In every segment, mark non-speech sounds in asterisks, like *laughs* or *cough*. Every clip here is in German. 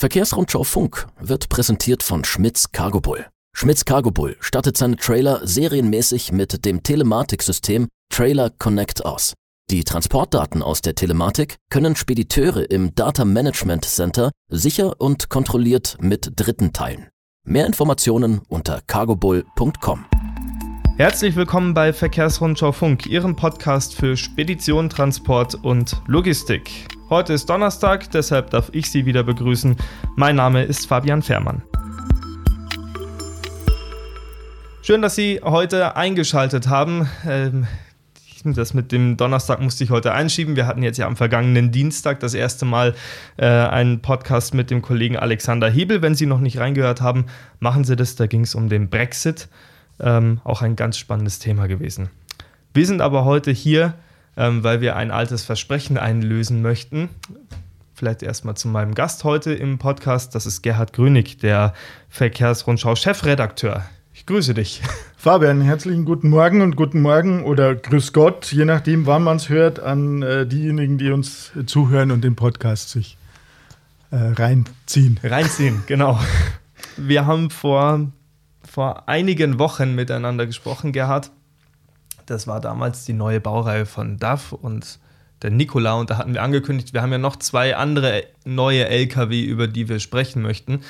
Verkehrsrundschau Funk wird präsentiert von Schmitz Cargo Bull. Schmitz Cargo Bull stattet seine Trailer serienmäßig mit dem Telematiksystem Trailer Connect aus. Die Transportdaten aus der Telematik können Spediteure im Data Management Center sicher und kontrolliert mit Dritten teilen. Mehr Informationen unter cargobull.com. Herzlich willkommen bei Verkehrsrundschau Funk, Ihrem Podcast für Spedition, Transport und Logistik. Heute ist Donnerstag, deshalb darf ich Sie wieder begrüßen. Mein Name ist Fabian Fährmann. Schön, dass Sie heute eingeschaltet haben. Ähm, das mit dem Donnerstag musste ich heute einschieben. Wir hatten jetzt ja am vergangenen Dienstag das erste Mal äh, einen Podcast mit dem Kollegen Alexander Hebel. Wenn Sie noch nicht reingehört haben, machen Sie das. Da ging es um den Brexit. Ähm, auch ein ganz spannendes Thema gewesen. Wir sind aber heute hier ähm, weil wir ein altes Versprechen einlösen möchten. Vielleicht erstmal zu meinem Gast heute im Podcast. Das ist Gerhard Grünig, der Verkehrsrundschau-Chefredakteur. Ich grüße dich. *laughs* Fabian, herzlichen guten Morgen und guten Morgen oder Grüß Gott, je nachdem, wann man es hört, an äh, diejenigen, die uns zuhören und den Podcast sich äh, reinziehen. Reinziehen, genau. Wir haben vor, vor einigen Wochen miteinander gesprochen, Gerhard. Das war damals die neue Baureihe von DAF und der Nikola. Und da hatten wir angekündigt, wir haben ja noch zwei andere neue LKW, über die wir sprechen möchten.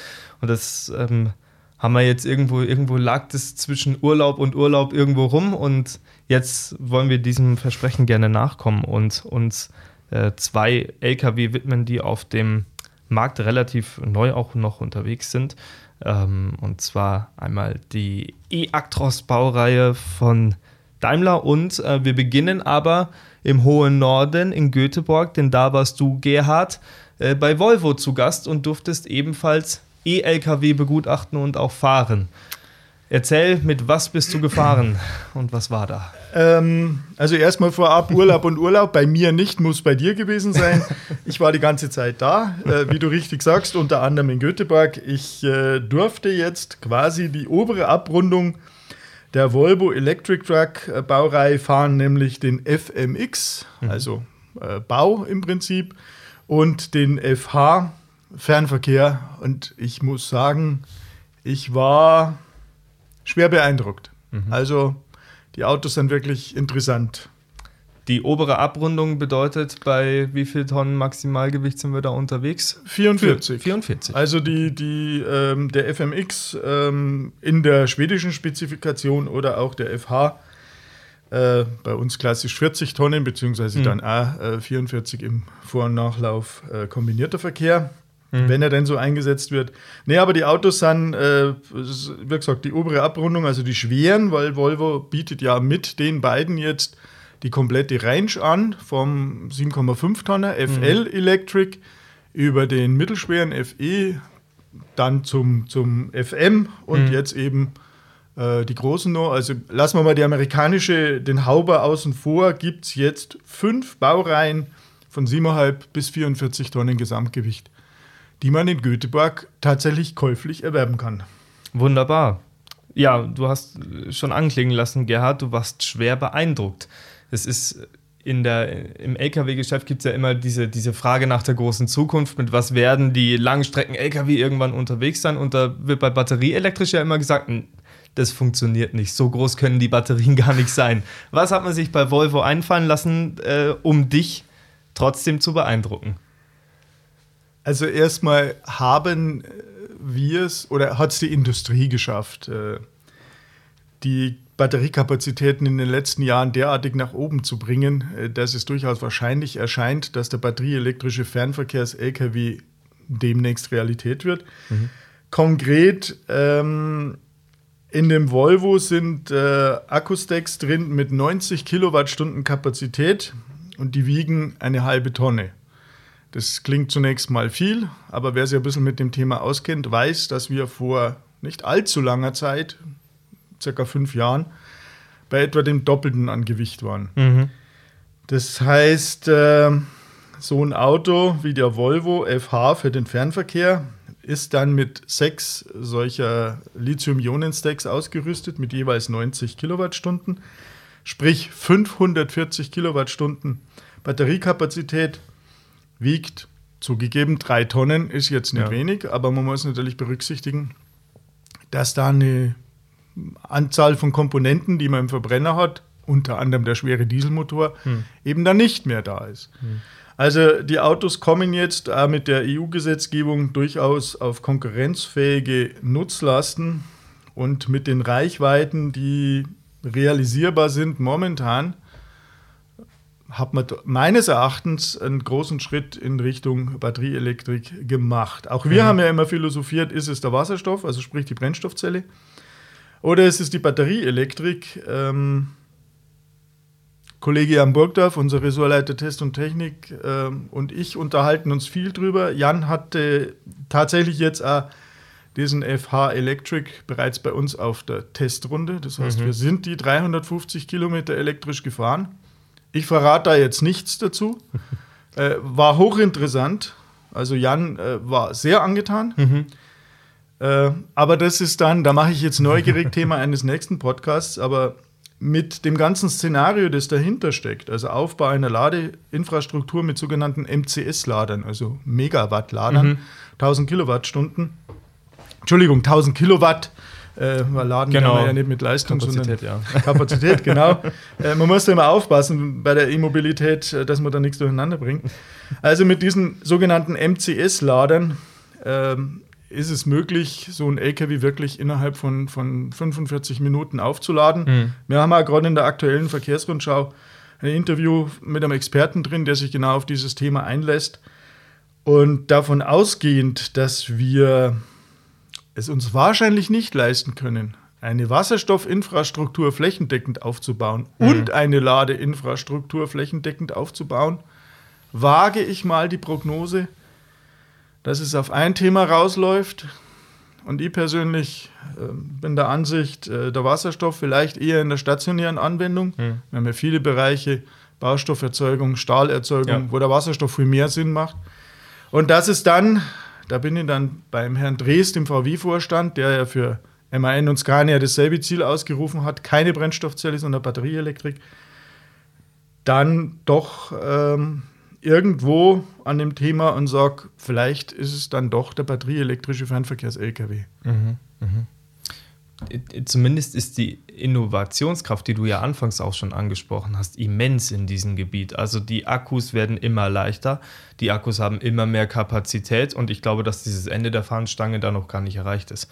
Und das ähm, haben wir jetzt irgendwo, irgendwo lag das zwischen Urlaub und Urlaub irgendwo rum. Und jetzt wollen wir diesem Versprechen gerne nachkommen und uns äh, zwei LKW widmen, die auf dem Markt relativ neu auch noch unterwegs sind. Ähm, und zwar einmal die E-Actros-Baureihe von Daimler und äh, wir beginnen aber im hohen Norden in Göteborg, denn da warst du, Gerhard, äh, bei Volvo zu Gast und durftest ebenfalls E-Lkw begutachten und auch fahren. Erzähl, mit was bist du gefahren und was war da? Ähm, also erstmal vorab Urlaub und Urlaub. Bei mir nicht, muss bei dir gewesen sein. Ich war die ganze Zeit da, äh, wie du richtig sagst, unter anderem in Göteborg. Ich äh, durfte jetzt quasi die obere Abrundung der Volvo Electric Truck äh, Baureihe fahren, nämlich den FMX, mhm. also äh, Bau im Prinzip, und den FH Fernverkehr. Und ich muss sagen, ich war schwer beeindruckt. Mhm. Also die Autos sind wirklich interessant. Die obere Abrundung bedeutet, bei wie viel Tonnen Maximalgewicht sind wir da unterwegs? 44. 44. Also die, die, ähm, der FMX ähm, in der schwedischen Spezifikation oder auch der FH, äh, bei uns klassisch 40 Tonnen, beziehungsweise mhm. dann auch äh, 44 im Vor- und Nachlauf äh, kombinierter Verkehr. Mhm. Wenn er denn so eingesetzt wird. Nee, aber die Autos sind, äh, wie gesagt, die obere Abrundung, also die schweren, weil Volvo bietet ja mit den beiden jetzt die komplette Range an, vom 7,5 Tonner FL mhm. Electric über den mittelschweren FE, dann zum, zum FM und mhm. jetzt eben äh, die großen noch. Also lassen wir mal die amerikanische, den Hauber außen vor, gibt es jetzt fünf Baureihen von 7,5 bis 44 Tonnen Gesamtgewicht, die man in Göteborg tatsächlich käuflich erwerben kann. Wunderbar. Ja, du hast schon anklingen lassen, Gerhard, du warst schwer beeindruckt es ist in der, im Lkw-Geschäft gibt es ja immer diese, diese Frage nach der großen Zukunft, mit was werden die Langstrecken-Lkw irgendwann unterwegs sein. Und da wird bei batterieelektrisch ja immer gesagt, das funktioniert nicht. So groß können die Batterien *laughs* gar nicht sein. Was hat man sich bei Volvo einfallen lassen, äh, um dich trotzdem zu beeindrucken? Also erstmal haben wir es oder hat es die Industrie geschafft, äh, die Batteriekapazitäten in den letzten Jahren derartig nach oben zu bringen, äh, dass es durchaus wahrscheinlich erscheint, dass der batterieelektrische Fernverkehrs-Lkw demnächst Realität wird. Mhm. Konkret ähm, in dem Volvo sind äh, Akkustacks drin mit 90 Kilowattstunden Kapazität und die wiegen eine halbe Tonne. Das klingt zunächst mal viel, aber wer sich ein bisschen mit dem Thema auskennt, weiß, dass wir vor nicht allzu langer Zeit, circa fünf Jahren, bei etwa dem Doppelten an Gewicht waren. Mhm. Das heißt, äh, so ein Auto wie der Volvo FH für den Fernverkehr ist dann mit sechs solcher Lithium-Ionen-Stacks ausgerüstet mit jeweils 90 Kilowattstunden, sprich 540 Kilowattstunden Batteriekapazität, wiegt Zugegeben, drei Tonnen ist jetzt nicht Ja. wenig, aber man muss natürlich berücksichtigen, dass da eine Anzahl von Komponenten, die man im Verbrenner hat, unter anderem der schwere Dieselmotor, eben dann nicht mehr da ist. Also die Autos kommen jetzt äh, mit der EU-Gesetzgebung durchaus auf konkurrenzfähige Nutzlasten und mit den Reichweiten, die realisierbar sind momentan, hat man meines Erachtens einen großen Schritt in Richtung Batterieelektrik gemacht. Auch wir haben ja immer philosophiert, ist es der Wasserstoff, also sprich die Brennstoffzelle, oder ist es die Batterieelektrik? Ähm, Kollege Jan Burgdorf, unser Ressortleiter Test und Technik, ähm, und ich unterhalten uns viel drüber. Jan hatte tatsächlich jetzt auch diesen FH Electric bereits bei uns auf der Testrunde. Das heißt, wir sind die 350 Kilometer elektrisch gefahren. Ich verrate da jetzt nichts dazu. äh, war hochinteressant. Also Jan äh, war sehr angetan. Äh, aber das ist dann, da mache ich jetzt neugierig *laughs* Thema eines nächsten Podcasts, aber mit dem ganzen Szenario, das dahinter steckt, also Aufbau einer Ladeinfrastruktur mit sogenannten MCS-Ladern, also Megawatt-Ladern, 1000 Kilowattstunden, Entschuldigung, 1000 Kilowatt, äh, weil Laden Genau. kann man ja nicht mit Leistung, Kapazität, sondern ja. Kapazität, *laughs* genau. Äh, man muss da immer aufpassen bei der E-Mobilität, äh, dass man da nichts durcheinander bringt. Also mit diesen sogenannten MCS-Ladern ähm, ist es möglich, so ein LKW wirklich innerhalb von, von 45 Minuten aufzuladen. Mhm. Wir haben ja gerade in der aktuellen Verkehrsrundschau ein Interview mit einem Experten drin, der sich genau auf dieses Thema einlässt. Und davon ausgehend, dass wir es uns wahrscheinlich nicht leisten können, eine Wasserstoffinfrastruktur flächendeckend aufzubauen und eine Ladeinfrastruktur flächendeckend aufzubauen, wage ich mal die Prognose, dass es auf ein Thema rausläuft. Und ich persönlich äh, bin der Ansicht, äh, der Wasserstoff vielleicht eher in der stationären Anwendung. Wir haben ja viele Bereiche, Baustofferzeugung, Stahlerzeugung, Ja. wo der Wasserstoff viel mehr Sinn macht. Und das ist dann, da bin ich dann beim Herrn Drees, dem VW-Vorstand, der ja für MAN und Scania dasselbe Ziel ausgerufen hat, keine Brennstoffzelle, sondern Batterieelektrik, dann doch ähm, irgendwo an dem Thema und sage, vielleicht ist es dann doch der batterieelektrische Fernverkehrs-LKW. Zumindest ist die Innovationskraft, die du ja anfangs auch schon angesprochen hast, immens in diesem Gebiet. Also die Akkus werden immer leichter, die Akkus haben immer mehr Kapazität und ich glaube, dass dieses Ende der Fahnenstange da noch gar nicht erreicht ist.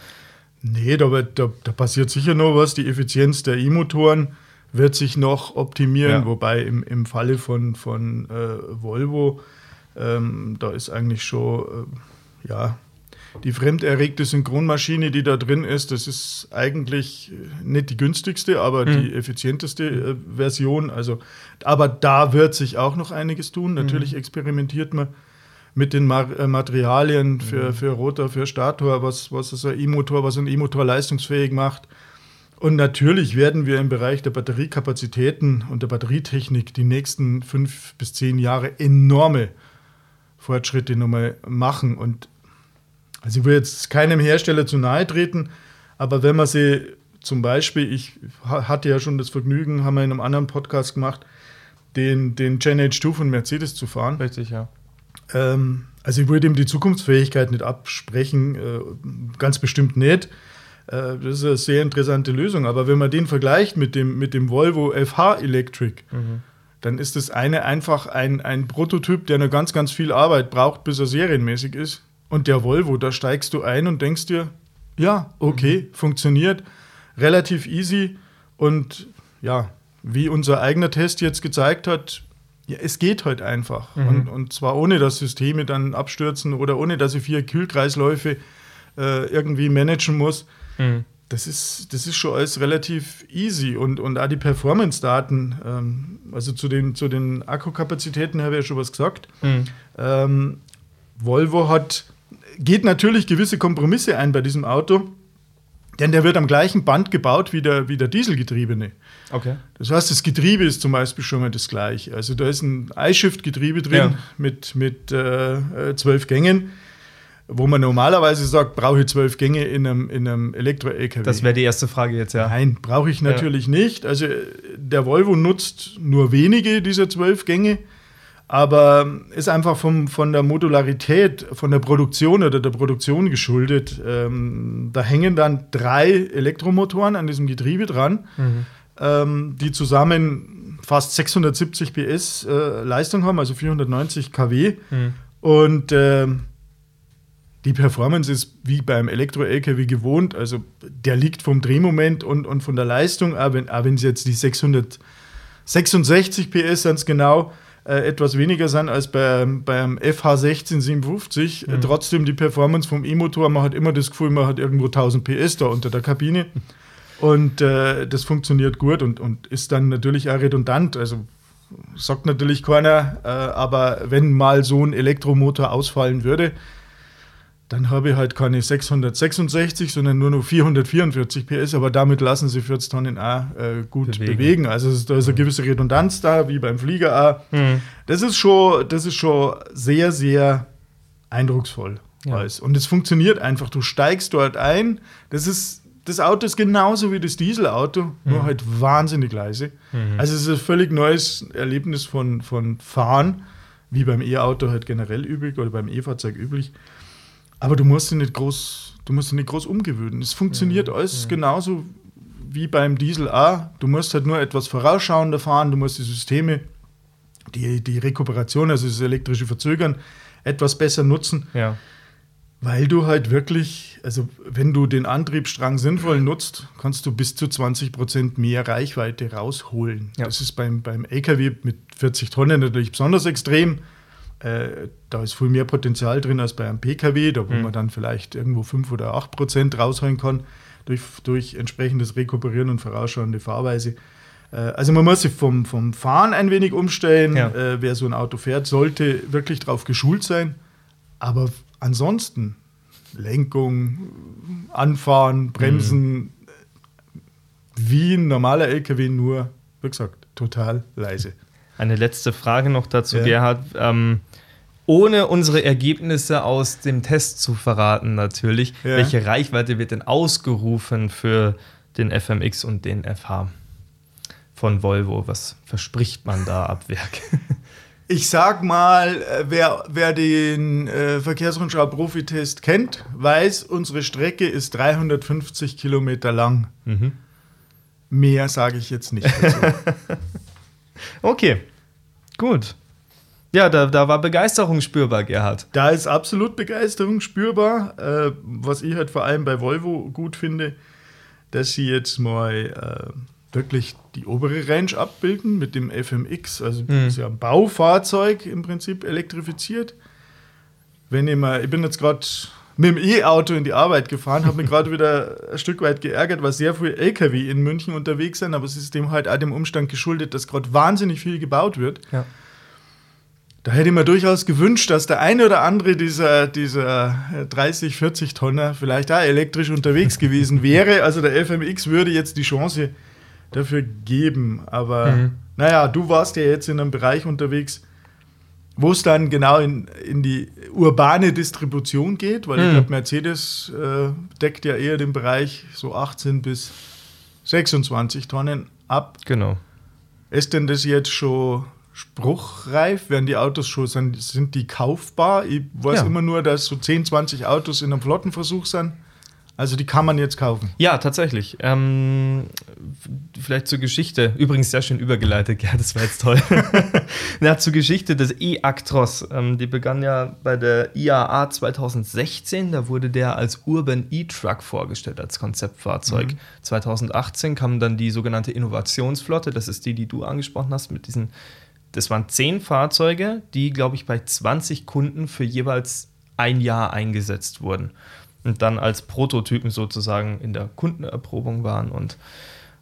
Nee, da, wird, da, da passiert sicher noch was. Die Effizienz der E-Motoren wird sich noch optimieren, Ja. wobei im, im Falle von, von äh, Volvo, ähm, da ist eigentlich schon, äh, ja, die fremderregte Synchronmaschine, die da drin ist, das ist eigentlich äh, nicht die günstigste, aber die effizienteste äh, Version. Also, aber da wird sich auch noch einiges tun. Natürlich experimentiert man mit den Mar äh, Materialien für, für Rotor, für Stator, was, was so ein E-Motor, was ein E-Motor leistungsfähig macht. Und natürlich werden wir im Bereich der Batteriekapazitäten und der Batterietechnik die nächsten fünf bis zehn Jahre enorme Fortschritte nochmal machen. Und also ich will jetzt keinem Hersteller zu nahe treten, aber wenn man sie zum Beispiel, ich ha- hatte ja schon das Vergnügen, haben wir in einem anderen Podcast gemacht, den, den Gen H2 von Mercedes zu fahren. Richtig, ja. Ähm, also ich würde ihm die Zukunftsfähigkeit nicht absprechen, äh, ganz bestimmt nicht. Äh, das ist eine sehr interessante Lösung. Aber wenn man den vergleicht mit dem, mit dem Volvo FH Electric, dann ist das eine einfach ein, ein Prototyp, der noch ganz, ganz viel Arbeit braucht, bis er serienmäßig ist. Und der Volvo, da steigst du ein und denkst dir, ja, okay, funktioniert, relativ easy und ja, wie unser eigener Test jetzt gezeigt hat, ja, es geht halt einfach. Und, und zwar ohne, dass Systeme dann abstürzen oder ohne, dass ich vier Kühlkreisläufe äh, irgendwie managen muss. Das ist, das ist schon alles relativ easy und, und auch die Performance-Daten, ähm, also zu den, zu den Akkukapazitäten habe ich ja schon was gesagt. Ähm, Volvo hat, geht natürlich gewisse Kompromisse ein bei diesem Auto, denn der wird am gleichen Band gebaut wie der, wie der Dieselgetriebene. Okay. Das heißt, das Getriebe ist zum Beispiel schon mal das gleiche. Also da ist ein iShift-Getriebe drin Ja. mit, mit äh, äh, zwölf Gängen, wo man normalerweise sagt, brauche ich zwölf Gänge in einem, in einem Elektro-LKW. Das wäre die erste Frage jetzt, ja. Nein, brauche ich natürlich nicht. Also äh, der Volvo nutzt nur wenige dieser zwölf Gänge, aber ist einfach vom, von der Modularität, von der Produktion oder der Produktion geschuldet. Ähm, da hängen dann drei Elektromotoren an diesem Getriebe dran, mhm. ähm, die zusammen fast 670 PS äh, Leistung haben, also 490 kW. Mhm. Und äh, die Performance ist wie beim Elektro-LKW gewohnt, also der liegt vom Drehmoment und, und von der Leistung, auch wenn, es jetzt die 666 PS sind genau, äh, etwas weniger sind als beim, beim FH1657. Mhm. Äh, trotzdem die Performance vom E-Motor, man hat immer das Gefühl, man hat irgendwo 1000 PS da unter der Kabine. Und äh, das funktioniert gut und, und ist dann natürlich auch redundant. Also sagt natürlich keiner, äh, aber wenn mal so ein Elektromotor ausfallen würde, dann habe ich halt keine 666, sondern nur noch 444 PS, aber damit lassen sie 40 Tonnen auch äh, gut bewegen. bewegen. Also da ist eine gewisse Redundanz da, wie beim Flieger auch. Mhm. Das, ist schon, das ist schon sehr, sehr eindrucksvoll. Ja. Und es funktioniert einfach. Du steigst dort ein. Das ist das Auto ist genauso wie das Dieselauto, mhm. nur halt wahnsinnig leise. Mhm. Also es ist ein völlig neues Erlebnis von, von Fahren, wie beim E-Auto halt generell üblich oder beim E-Fahrzeug üblich. Aber du musst dich nicht groß, du musst dich nicht groß umgewöhnen. Es funktioniert ja, alles ja. genauso wie beim Diesel A. Du musst halt nur etwas vorausschauender fahren, du musst die Systeme, die, die Rekuperation, also das elektrische Verzögern, etwas besser nutzen. Ja. Weil du halt wirklich, also wenn du den Antriebsstrang sinnvoll nutzt, kannst du bis zu 20 Prozent mehr Reichweite rausholen. Ja. Das ist beim, beim LKW mit 40 Tonnen natürlich besonders extrem. Äh, da ist viel mehr Potenzial drin als bei einem PKW, da wo mhm. man dann vielleicht irgendwo 5 oder 8 Prozent rausholen kann durch, durch entsprechendes Rekuperieren und vorausschauende Fahrweise. Äh, also man muss sich vom, vom Fahren ein wenig umstellen. Ja. Äh, wer so ein Auto fährt, sollte wirklich darauf geschult sein. Aber ansonsten Lenkung, Anfahren, Bremsen, mhm. wie ein normaler LKW, nur, wie gesagt, total leise. Eine letzte Frage noch dazu, ja. Gerhard. Ähm, ohne unsere Ergebnisse aus dem Test zu verraten, natürlich. Ja. Welche Reichweite wird denn ausgerufen für den FMX und den FH von Volvo? Was verspricht man da ab Werk? *laughs* Ich sag mal, äh, wer, wer den äh, Verkehrsrundschau-Profitest kennt, weiß, unsere Strecke ist 350 Kilometer lang. Mhm. Mehr sage ich jetzt nicht dazu. *laughs* okay, gut. Ja, da, da war Begeisterung spürbar, Gerhard. Da ist absolut Begeisterung spürbar. Äh, was ich halt vor allem bei Volvo gut finde, dass sie jetzt mal äh, wirklich die obere Range abbilden mit dem FMX. Also mhm. das ist ja ein Baufahrzeug im Prinzip elektrifiziert. Wenn ich mal, ich bin jetzt gerade mit dem E-Auto in die Arbeit gefahren, habe mich *laughs* gerade wieder ein Stück weit geärgert, weil sehr viele LKW in München unterwegs sind, aber es ist dem halt auch dem Umstand geschuldet, dass gerade wahnsinnig viel gebaut wird. Ja. Da hätte ich mir durchaus gewünscht, dass der eine oder andere dieser, dieser 30, 40 Tonner vielleicht auch elektrisch unterwegs *laughs* gewesen wäre. Also der FMX würde jetzt die Chance dafür geben. Aber mhm. naja, du warst ja jetzt in einem Bereich unterwegs, wo es dann genau in, in die urbane Distribution geht, weil mhm. ich glaube, Mercedes äh, deckt ja eher den Bereich so 18 bis 26 Tonnen ab. Genau. Ist denn das jetzt schon spruchreif? Werden die Autos schon, sind, sind die kaufbar? Ich weiß ja. immer nur, dass so 10, 20 Autos in einem Flottenversuch sind. Also die kann man jetzt kaufen. Ja, tatsächlich. Ähm, vielleicht zur Geschichte. Übrigens sehr schön übergeleitet, *laughs* ja, das war jetzt toll. *laughs* ja, zur Geschichte des E-Actros. Ähm, die begann ja bei der IAA 2016. Da wurde der als Urban E-Truck vorgestellt, als Konzeptfahrzeug. Mhm. 2018 kam dann die sogenannte Innovationsflotte. Das ist die, die du angesprochen hast, mit diesen. Das waren zehn Fahrzeuge, die, glaube ich, bei 20 Kunden für jeweils ein Jahr eingesetzt wurden und dann als Prototypen sozusagen in der Kundenerprobung waren und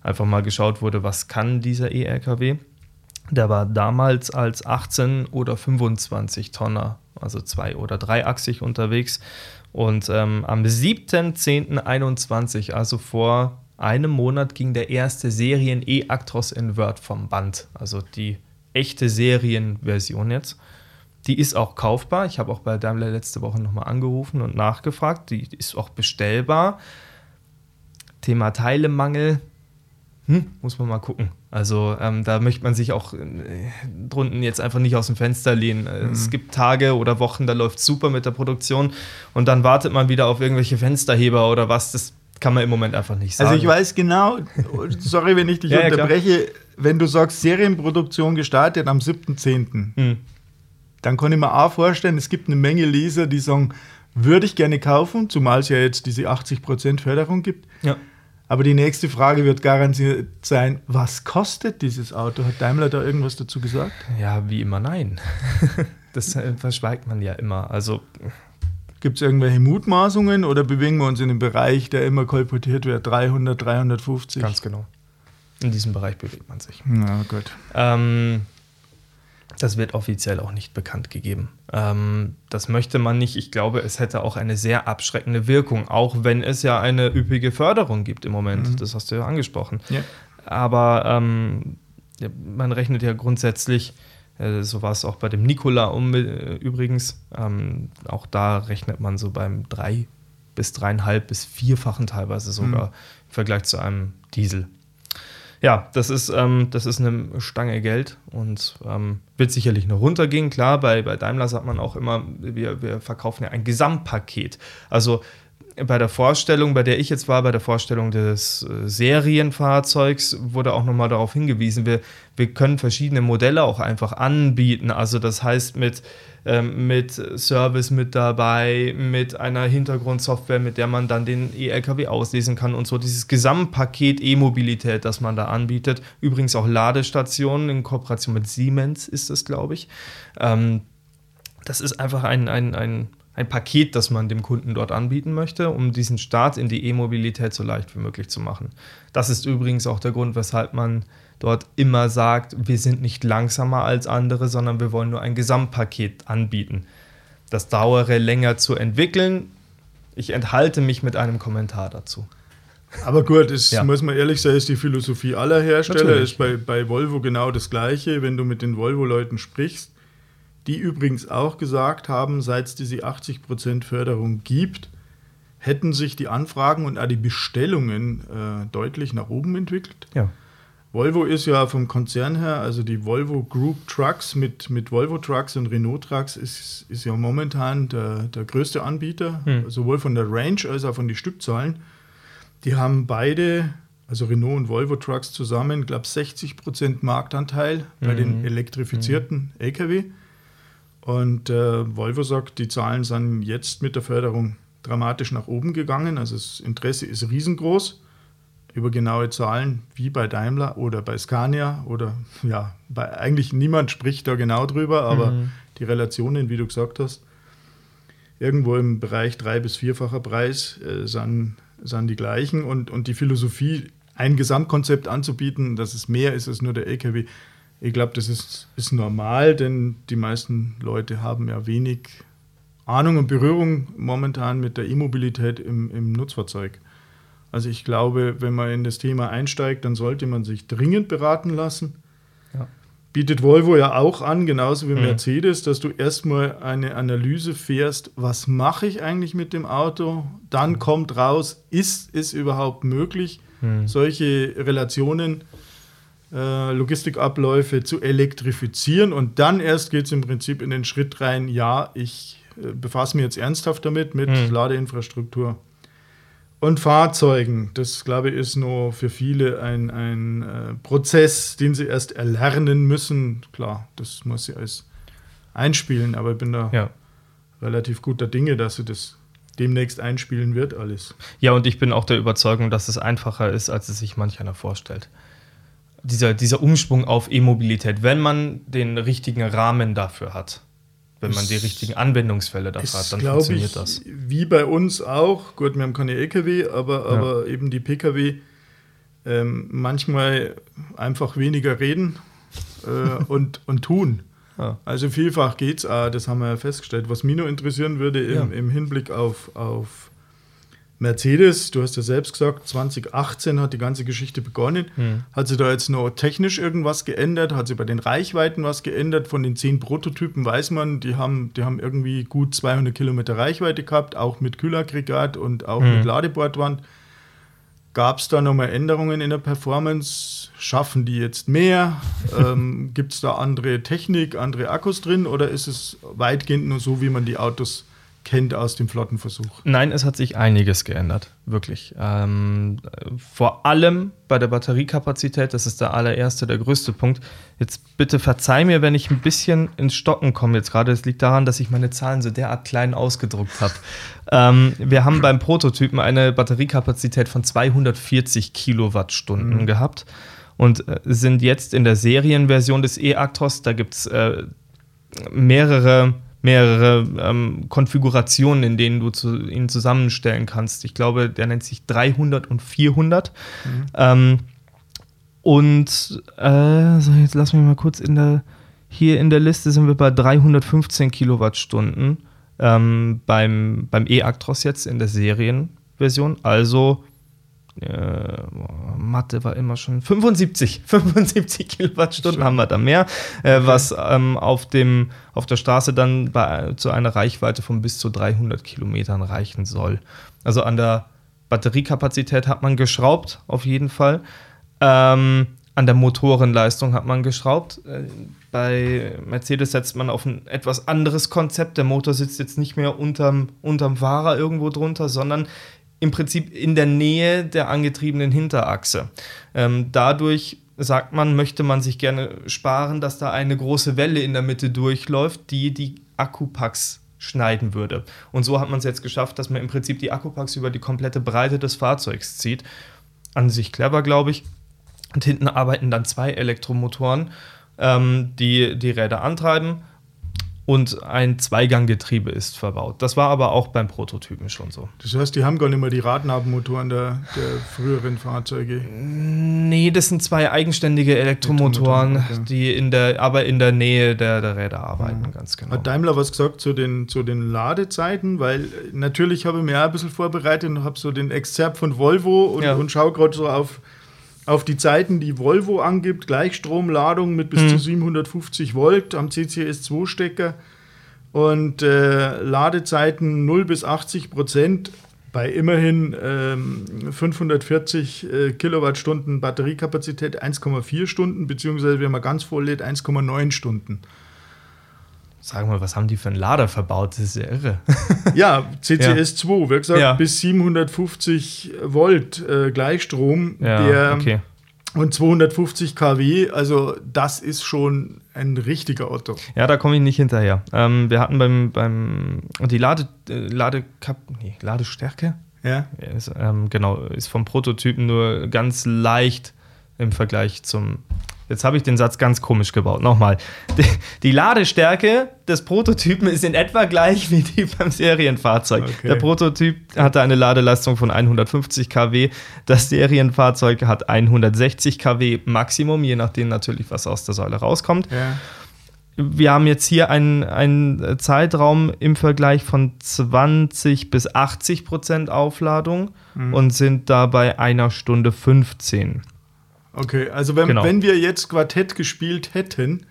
einfach mal geschaut wurde, was kann dieser E-LKW. Der war damals als 18 oder 25 Tonner, also zwei- oder dreiachsig unterwegs. Und ähm, am 7.10.21, also vor einem Monat, ging der erste Serien E-Actros Invert vom Band, also die echte Serienversion jetzt. Die ist auch kaufbar. Ich habe auch bei Daimler letzte Woche nochmal angerufen und nachgefragt. Die ist auch bestellbar. Thema Teilemangel. hm, muss man mal gucken. Also ähm, da möchte man sich auch äh, drunten jetzt einfach nicht aus dem Fenster lehnen. Mhm. Es gibt Tage oder Wochen, da läuft super mit der Produktion und dann wartet man wieder auf irgendwelche Fensterheber oder was. Das kann man im Moment einfach nicht sagen. Also ich weiß genau, *laughs* sorry, wenn ich dich ja, unterbreche, ja, wenn du sagst, Serienproduktion gestartet am 7.10., hm. Dann kann ich mir auch vorstellen, es gibt eine Menge Leser, die sagen, würde ich gerne kaufen, zumal es ja jetzt diese 80% Förderung gibt. Ja. Aber die nächste Frage wird garantiert sein, was kostet dieses Auto? Hat Daimler da irgendwas dazu gesagt? Ja, wie immer nein. *laughs* das äh, verschweigt man ja immer. Also Gibt es irgendwelche Mutmaßungen oder bewegen wir uns in dem Bereich, der immer kolportiert wird, 300, 350? Ganz genau. In diesem Bereich bewegt man sich. Na gut. Ähm, das wird offiziell auch nicht bekannt gegeben. Ähm, das möchte man nicht. Ich glaube, es hätte auch eine sehr abschreckende Wirkung, auch wenn es ja eine üppige Förderung gibt im Moment. Mhm. Das hast du ja angesprochen. Ja. Aber ähm, man rechnet ja grundsätzlich, äh, so war es auch bei dem Nikola um, äh, übrigens, ähm, auch da rechnet man so beim drei bis dreieinhalb bis vierfachen teilweise sogar mhm. im Vergleich zu einem Diesel ja, das ist, ähm, das ist eine Stange Geld und ähm, wird sicherlich noch runtergehen. Klar, bei, bei Daimler sagt man auch immer, wir, wir verkaufen ja ein Gesamtpaket. Also bei der Vorstellung, bei der ich jetzt war, bei der Vorstellung des äh, Serienfahrzeugs, wurde auch nochmal darauf hingewiesen, wir, wir können verschiedene Modelle auch einfach anbieten. Also das heißt mit ähm, mit Service mit dabei, mit einer Hintergrundsoftware, mit der man dann den E-LKW auslesen kann und so dieses Gesamtpaket E-Mobilität, das man da anbietet. Übrigens auch Ladestationen in Kooperation mit Siemens ist es, glaube ich. Ähm, das ist einfach ein, ein, ein, ein Paket, das man dem Kunden dort anbieten möchte, um diesen Start in die E-Mobilität so leicht wie möglich zu machen. Das ist übrigens auch der Grund, weshalb man dort immer sagt, wir sind nicht langsamer als andere, sondern wir wollen nur ein Gesamtpaket anbieten. Das dauere länger zu entwickeln. Ich enthalte mich mit einem Kommentar dazu. Aber gut, das ja. muss man ehrlich sagen, ist die Philosophie aller Hersteller. Natürlich. Ist bei, bei Volvo genau das Gleiche. Wenn du mit den Volvo-Leuten sprichst, die übrigens auch gesagt haben, seit es diese 80% Förderung gibt, hätten sich die Anfragen und auch die Bestellungen äh, deutlich nach oben entwickelt. Ja. Volvo ist ja vom Konzern her, also die Volvo Group Trucks mit, mit Volvo Trucks und Renault Trucks ist, ist ja momentan der, der größte Anbieter, hm. sowohl von der Range als auch von den Stückzahlen. Die haben beide, also Renault und Volvo Trucks zusammen, glaube ich, 60 Prozent Marktanteil bei mhm. den elektrifizierten mhm. Lkw. Und äh, Volvo sagt, die Zahlen sind jetzt mit der Förderung dramatisch nach oben gegangen. Also das Interesse ist riesengroß über genaue Zahlen wie bei Daimler oder bei Scania oder ja, bei eigentlich niemand spricht da genau drüber, aber mhm. die Relationen, wie du gesagt hast, irgendwo im Bereich drei- bis vierfacher Preis äh, sind, sind die gleichen und, und die Philosophie, ein Gesamtkonzept anzubieten, dass es mehr ist als nur der LKW, ich glaube, das ist, ist normal, denn die meisten Leute haben ja wenig Ahnung und Berührung momentan mit der E-Mobilität im, im Nutzfahrzeug. Also ich glaube, wenn man in das Thema einsteigt, dann sollte man sich dringend beraten lassen. Ja. Bietet Volvo ja auch an, genauso wie mhm. Mercedes, dass du erstmal eine Analyse fährst, was mache ich eigentlich mit dem Auto? Dann mhm. kommt raus, ist es überhaupt möglich, mhm. solche Relationen, äh, Logistikabläufe zu elektrifizieren? Und dann erst geht es im Prinzip in den Schritt rein, ja, ich äh, befasse mich jetzt ernsthaft damit, mit mhm. Ladeinfrastruktur. Und Fahrzeugen, das glaube ich, ist nur für viele ein, ein äh, Prozess, den sie erst erlernen müssen. Klar, das muss sie alles einspielen, aber ich bin da ja. relativ guter Dinge, dass sie das demnächst einspielen wird, alles. Ja, und ich bin auch der Überzeugung, dass es einfacher ist, als es sich manch einer vorstellt. Dieser, dieser Umschwung auf E-Mobilität, wenn man den richtigen Rahmen dafür hat. Wenn man die richtigen Anwendungsfälle dafür hat, dann funktioniert ich, das. Wie bei uns auch. Gut, wir haben keine LKW, aber, aber eben die Pkw ähm, manchmal einfach weniger reden äh, *laughs* und, und tun. Ja. Also vielfach geht es auch, das haben wir ja festgestellt. Was mich nur interessieren würde im, ja. im Hinblick auf, auf Mercedes, du hast ja selbst gesagt, 2018 hat die ganze Geschichte begonnen. Hm. Hat sie da jetzt noch technisch irgendwas geändert? Hat sie bei den Reichweiten was geändert? Von den zehn Prototypen weiß man, die haben, die haben irgendwie gut 200 Kilometer Reichweite gehabt, auch mit Kühlaggregat und auch hm. mit Ladebordwand. Gab es da nochmal Änderungen in der Performance? Schaffen die jetzt mehr? *laughs* ähm, Gibt es da andere Technik, andere Akkus drin oder ist es weitgehend nur so, wie man die Autos kennt aus dem Flottenversuch? Nein, es hat sich einiges geändert, wirklich. Ähm, vor allem bei der Batteriekapazität, das ist der allererste, der größte Punkt. Jetzt bitte verzeih mir, wenn ich ein bisschen ins Stocken komme jetzt gerade. Das liegt daran, dass ich meine Zahlen so derart klein ausgedruckt habe. ähm, wir haben beim Prototypen eine Batteriekapazität von 240 Kilowattstunden mhm. gehabt und äh, sind jetzt in der Serienversion des E-Actros, da gibt es äh, mehrere mehrere ähm, Konfigurationen, in denen du zu, ihn zusammenstellen kannst. Ich glaube, der nennt sich 300 und 400. Mhm. Ähm, und äh, so, jetzt lass mich mal kurz in der hier in der Liste sind wir bei 315 Kilowattstunden ähm, beim, beim E-Actros jetzt in der Serienversion. Also äh, Mathe war immer schon 75, 75 *laughs* Kilowattstunden haben wir da mehr, äh, okay. was ähm, auf, dem, auf der Straße dann bei, zu einer Reichweite von bis zu 300 Kilometern reichen soll. Also an der Batteriekapazität hat man geschraubt, auf jeden Fall. Ähm, an der Motorenleistung hat man geschraubt. Äh, bei Mercedes setzt man auf ein etwas anderes Konzept. Der Motor sitzt jetzt nicht mehr unterm, unterm Fahrer irgendwo drunter, sondern im Prinzip in der Nähe der angetriebenen Hinterachse. Ähm, dadurch sagt man, möchte man sich gerne sparen, dass da eine große Welle in der Mitte durchläuft, die die Akkupacks schneiden würde. Und so hat man es jetzt geschafft, dass man im Prinzip die Akkupacks über die komplette Breite des Fahrzeugs zieht. An sich clever, glaube ich. Und hinten arbeiten dann zwei Elektromotoren, ähm, die die Räder antreiben und ein Zweiganggetriebe ist verbaut. Das war aber auch beim Prototypen schon so. Das heißt, die haben gar nicht mehr die Radnabenmotoren der, der früheren Fahrzeuge? Nee, das sind zwei eigenständige Elektromotoren, okay. die in der, aber in der Nähe der, der Räder arbeiten, ja. ganz genau. Hat Daimler was gesagt zu den, zu den Ladezeiten? Weil äh, natürlich habe ich mir auch ein bisschen vorbereitet und habe so den Exzerpt von Volvo und, ja. und schaue gerade so auf auf die Zeiten, die Volvo angibt, Gleichstromladung mit bis mhm. zu 750 Volt am CCS2-Stecker und äh, Ladezeiten 0 bis 80 Prozent bei immerhin ähm, 540 äh, Kilowattstunden Batteriekapazität 1,4 Stunden, beziehungsweise wenn man ganz voll lädt, 1,9 Stunden. Sag mal, was haben die für einen Lader verbaut? Das ist ja irre. *laughs* ja, CCS2, wie gesagt, ja. bis 750 Volt äh, Gleichstrom. Ja, der, okay. Und 250 kW, also das ist schon ein richtiger Otto. Ja, da komme ich nicht hinterher. Ähm, wir hatten beim, beim die Lade, äh, Ladekap, nee, Ladestärke. Ja. Ist, ähm, genau, ist vom Prototypen nur ganz leicht im Vergleich zum Jetzt habe ich den Satz ganz komisch gebaut. Nochmal. Die, die, Ladestärke des Prototypen ist in etwa gleich wie die beim Serienfahrzeug. Okay. Der Prototyp hatte eine Ladeleistung von 150 kW. Das Serienfahrzeug hat 160 kW Maximum, je nachdem natürlich, was aus der Säule rauskommt. Ja. Wir haben jetzt hier einen, einen Zeitraum im Vergleich von 20 bis 80 Prozent Aufladung mhm. und sind dabei einer Stunde 15. Okay, also wenn, genau. wenn wir jetzt Quartett gespielt hätten,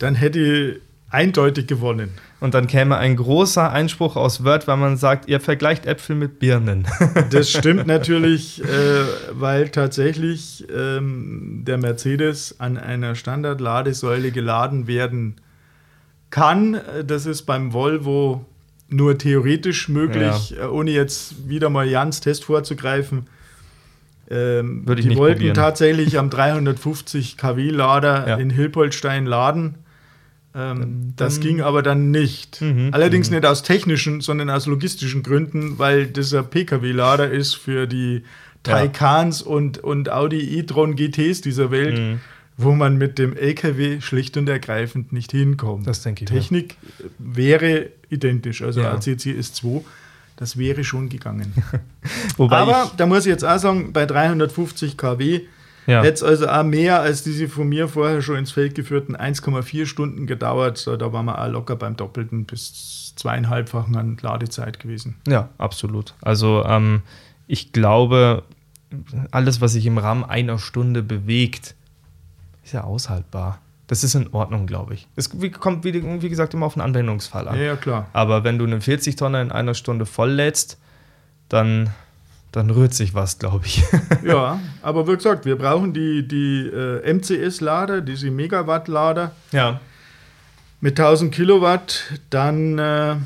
dann hätte ich eindeutig gewonnen. Und dann käme ein großer Einspruch aus Word, weil man sagt, ihr vergleicht Äpfel mit Birnen. *laughs* Das stimmt *laughs* natürlich, äh, weil tatsächlich ähm, der Mercedes an einer Standardladesäule geladen werden kann. Das ist beim Volvo nur theoretisch möglich, ja. Äh, ohne jetzt wieder mal Jans Test vorzugreifen. Ähm, Würde ich die nicht wollten probieren. tatsächlich am 350 kW Lader ja. in Hilpoltstein laden. Ähm, das ging aber dann nicht. Mhm. Allerdings mhm. nicht aus technischen, sondern aus logistischen Gründen, weil dieser PKW-Lader ist für die Taycans ja. und, und Audi e-tron GTs dieser Welt, mhm. wo man mit dem LKW schlicht und ergreifend nicht hinkommt. Das denke ich. Technik ja. wäre identisch, also ja. ACC S2 das wäre schon gegangen. *laughs* Aber da muss ich jetzt auch sagen, bei 350 kW ja. hätte es also auch mehr als diese von mir vorher schon ins Feld geführten 1,4 Stunden gedauert. Da waren wir auch locker beim Doppelten bis zweieinhalbfachen an Ladezeit gewesen. Ja, absolut. Also ähm, ich glaube, alles, was sich im Rahmen einer Stunde bewegt, ist ja aushaltbar. Das ist in Ordnung, glaube ich. Es kommt, wie, wie, gesagt, immer auf den Anwendungsfall an. Ja, ja, klar. Aber wenn du einen 40-Tonner in einer Stunde voll lädst, dann dann rührt sich was, glaube ich. *laughs* ja, aber wie gesagt, wir brauchen die, die äh, MCS-Lader, diese Megawatt-Lader. Ja. Mit 1000 Kilowatt, dann, äh,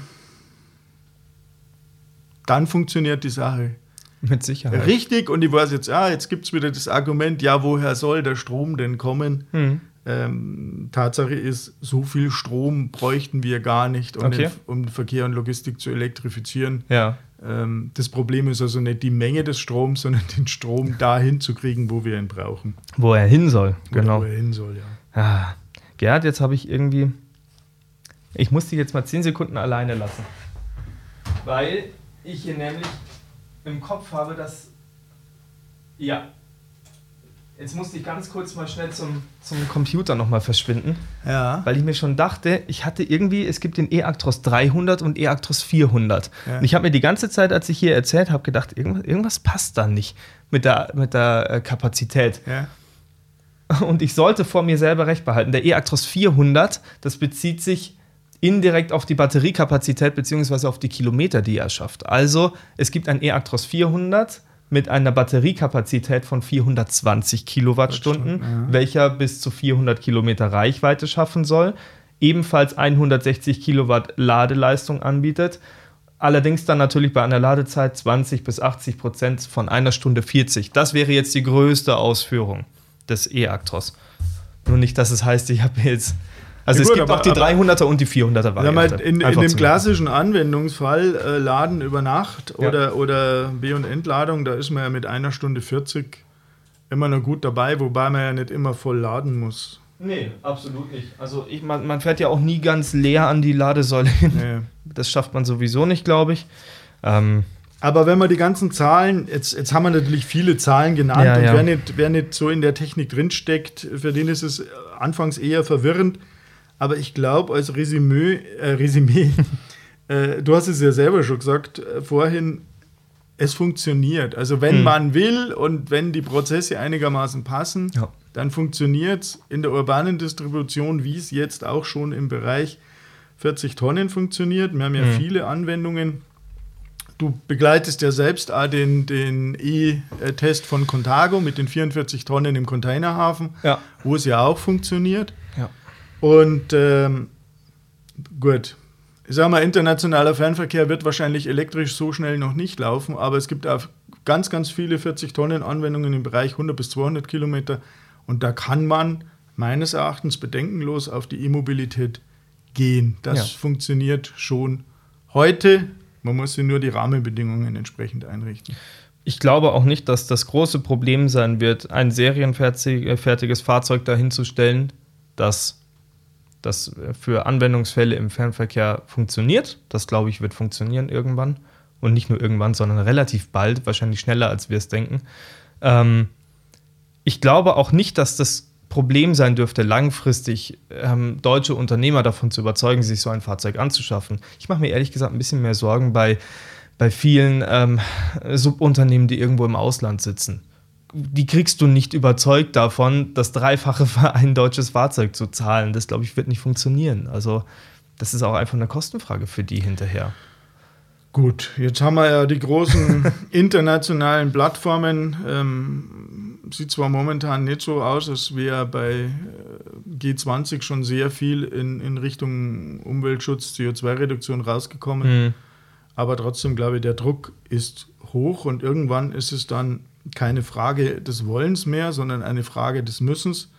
dann funktioniert die Sache. Mit Sicherheit. Richtig, und ich weiß jetzt, ah, jetzt gibt es wieder das Argument, ja, woher soll der Strom denn kommen? Hm. Ähm, Tatsache ist, so viel Strom bräuchten wir gar nicht, um, Okay. den, um Verkehr und Logistik zu elektrifizieren. Ja. Ähm, das Problem ist also nicht die Menge des Stroms, *laughs* sondern den Strom dahin zu kriegen, wo wir ihn brauchen. Wo er hin soll. Oder Genau. Wo er hin soll, ja. Ah. Gerhard, jetzt habe ich irgendwie. Ich muss dich jetzt mal 10 Sekunden alleine lassen. Weil ich hier nämlich im Kopf habe, dass. Ja. Jetzt musste ich ganz kurz mal schnell zum, zum Computer nochmal verschwinden, Ja. weil ich mir schon dachte, ich hatte irgendwie, es gibt den E-Actros 300 und E-Actros 400. Ja. Und ich habe mir die ganze Zeit, als ich hier erzählt habe, gedacht, irgendwas, irgendwas passt da nicht mit der, mit der äh, Kapazität. ja. Und ich sollte vor mir selber recht behalten. Der E-Actros 400, das bezieht sich indirekt auf die Batteriekapazität bzw. auf die Kilometer, die er schafft. Also es gibt ein E-Actros 400 mit einer Batteriekapazität von 420 Kilowattstunden, Wattstunden, ja. welcher bis zu 400 Kilometer Reichweite schaffen soll. Ebenfalls 160 Kilowatt Ladeleistung anbietet. Allerdings dann natürlich bei einer Ladezeit 20 bis 80 Prozent von einer Stunde 40. Das wäre jetzt die größte Ausführung des E-Actros. Nur nicht, dass es heißt, ich habe jetzt. Also Ja es gut, gibt aber- auch die aber- 300er und die 400er Sag Variante. mal, in, in dem klassischen Anwendungsfall, äh, Laden über Nacht Ja. oder, oder B- und Entladung, da ist man ja mit einer Stunde 40 immer noch gut dabei, wobei man ja nicht immer voll laden muss. Nee, absolut nicht. Also ich, man, man fährt ja auch nie ganz leer an die Ladesäule hin. Nee. Das schafft man sowieso nicht, glaube ich. Ähm, Aber wenn man die ganzen Zahlen, jetzt, jetzt haben wir natürlich viele Zahlen genannt Ja, und ja. Wer, nicht, wer nicht so in der Technik drinsteckt, für den ist es anfangs eher verwirrend. Aber ich glaube, als Resümee, äh, Resümee *laughs* äh, du hast es ja selber schon gesagt äh, vorhin, es funktioniert. Also wenn Hm. man will und wenn die Prozesse einigermaßen passen, Ja. dann funktioniert es in der urbanen Distribution, wie es jetzt auch schon im Bereich 40 Tonnen funktioniert. Wir haben ja Hm. viele Anwendungen. Du begleitest ja selbst auch den, den E-Test von Contago mit den 44 Tonnen im Containerhafen, ja. wo es ja auch funktioniert. Und ähm, gut, ich sage mal, internationaler Fernverkehr wird wahrscheinlich elektrisch so schnell noch nicht laufen, aber es gibt auch ganz, ganz viele 40 Tonnen Anwendungen im Bereich 100 bis 200 Kilometer und da kann man meines Erachtens bedenkenlos auf die E-Mobilität gehen. Das Ja. funktioniert schon heute. Man muss sich nur die Rahmenbedingungen entsprechend einrichten. Ich glaube auch nicht, dass das große Problem sein wird, ein serienfertiges Fahrzeug dahinzustellen, das, das für Anwendungsfälle im Fernverkehr funktioniert. Das, glaube ich, wird funktionieren irgendwann. Und nicht nur irgendwann, sondern relativ bald, wahrscheinlich schneller, als wir es denken. Ähm, ich glaube auch nicht, dass das Problem sein dürfte, langfristig ähm, deutsche Unternehmer davon zu überzeugen, sich so ein Fahrzeug anzuschaffen. Ich mache mir ehrlich gesagt ein bisschen mehr Sorgen bei, bei vielen ähm, Subunternehmen, die irgendwo im Ausland sitzen. Die kriegst du nicht überzeugt davon, das Dreifache für ein deutsches Fahrzeug zu zahlen. Das, glaube ich, wird nicht funktionieren. Also, das ist auch einfach eine Kostenfrage für die hinterher. Gut, jetzt haben wir ja die großen *laughs* internationalen Plattformen. Ähm, sieht zwar momentan nicht so aus, als wäre bei äh, G20 schon sehr viel in, in Richtung Umweltschutz, CO2-Reduktion rausgekommen. Hm. Aber trotzdem glaube ich, der Druck ist hoch und irgendwann ist es dann keine Frage des Wollens mehr, sondern eine Frage des Müssens.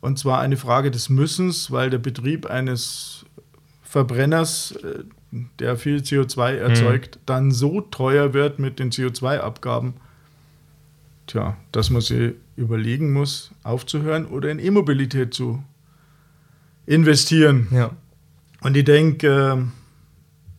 Und zwar eine Frage des Müssens, weil der Betrieb eines Verbrenners, äh, der viel CO2 erzeugt, dann so teuer wird mit den CO2-Abgaben, tja, dass man sich überlegen muss, aufzuhören oder in E-Mobilität zu investieren. Ja. Und ich denke, äh,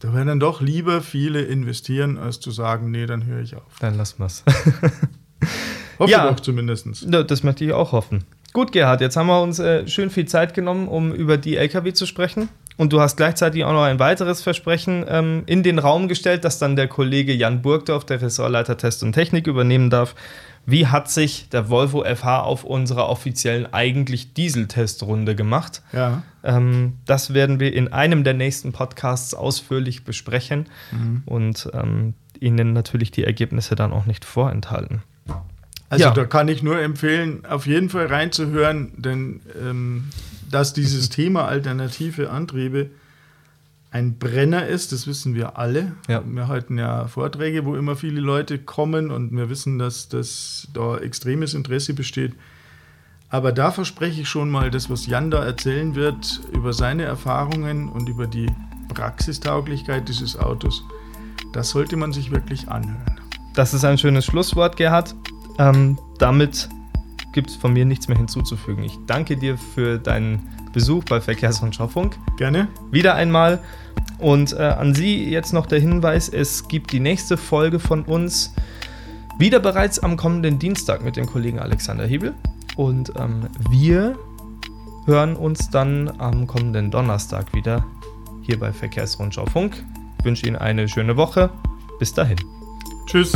da werden dann doch lieber viele investieren, als zu sagen, nee, dann höre ich auf. Dann lassen wir es. *laughs* Hoffe Ja. doch zumindest. das möchte ich auch hoffen. Gut, Gerhard, jetzt haben wir uns äh, schön viel Zeit genommen, um über die LKW zu sprechen. Und du hast gleichzeitig auch noch ein weiteres Versprechen ähm, in den Raum gestellt, das dann der Kollege Jan Burgdorf, der Ressortleiter Test und Technik, übernehmen darf. Wie hat sich der Volvo FH auf unserer offiziellen eigentlich Dieseltestrunde gemacht? Ja. Ähm, das werden wir in einem der nächsten Podcasts ausführlich besprechen Mhm. und ähm, Ihnen natürlich die Ergebnisse dann auch nicht vorenthalten. Also Ja. da kann ich nur empfehlen, auf jeden Fall reinzuhören, denn ähm, dass dieses *laughs* Thema alternative Antriebe ein Brenner ist, das wissen wir alle. Ja. Wir halten ja Vorträge, wo immer viele Leute kommen und wir wissen, dass, dass da extremes Interesse besteht. Aber da verspreche ich schon mal, das, was Jan da erzählen wird über seine Erfahrungen und über die Praxistauglichkeit dieses Autos, das sollte man sich wirklich anhören. Das ist ein schönes Schlusswort, Gerhard. Ähm, damit gibt es von mir nichts mehr hinzuzufügen. Ich danke dir für deinen Besuch bei Verkehrsrundschau Funk. Gerne? Wieder einmal. Und äh, an Sie jetzt noch der Hinweis: Es gibt die nächste Folge von uns wieder bereits am kommenden Dienstag mit dem Kollegen Alexander Hebel. Und ähm, wir hören uns dann am kommenden Donnerstag wieder hier bei Verkehrsrundschau Funk. Ich wünsche Ihnen eine schöne Woche. Bis dahin. Tschüss.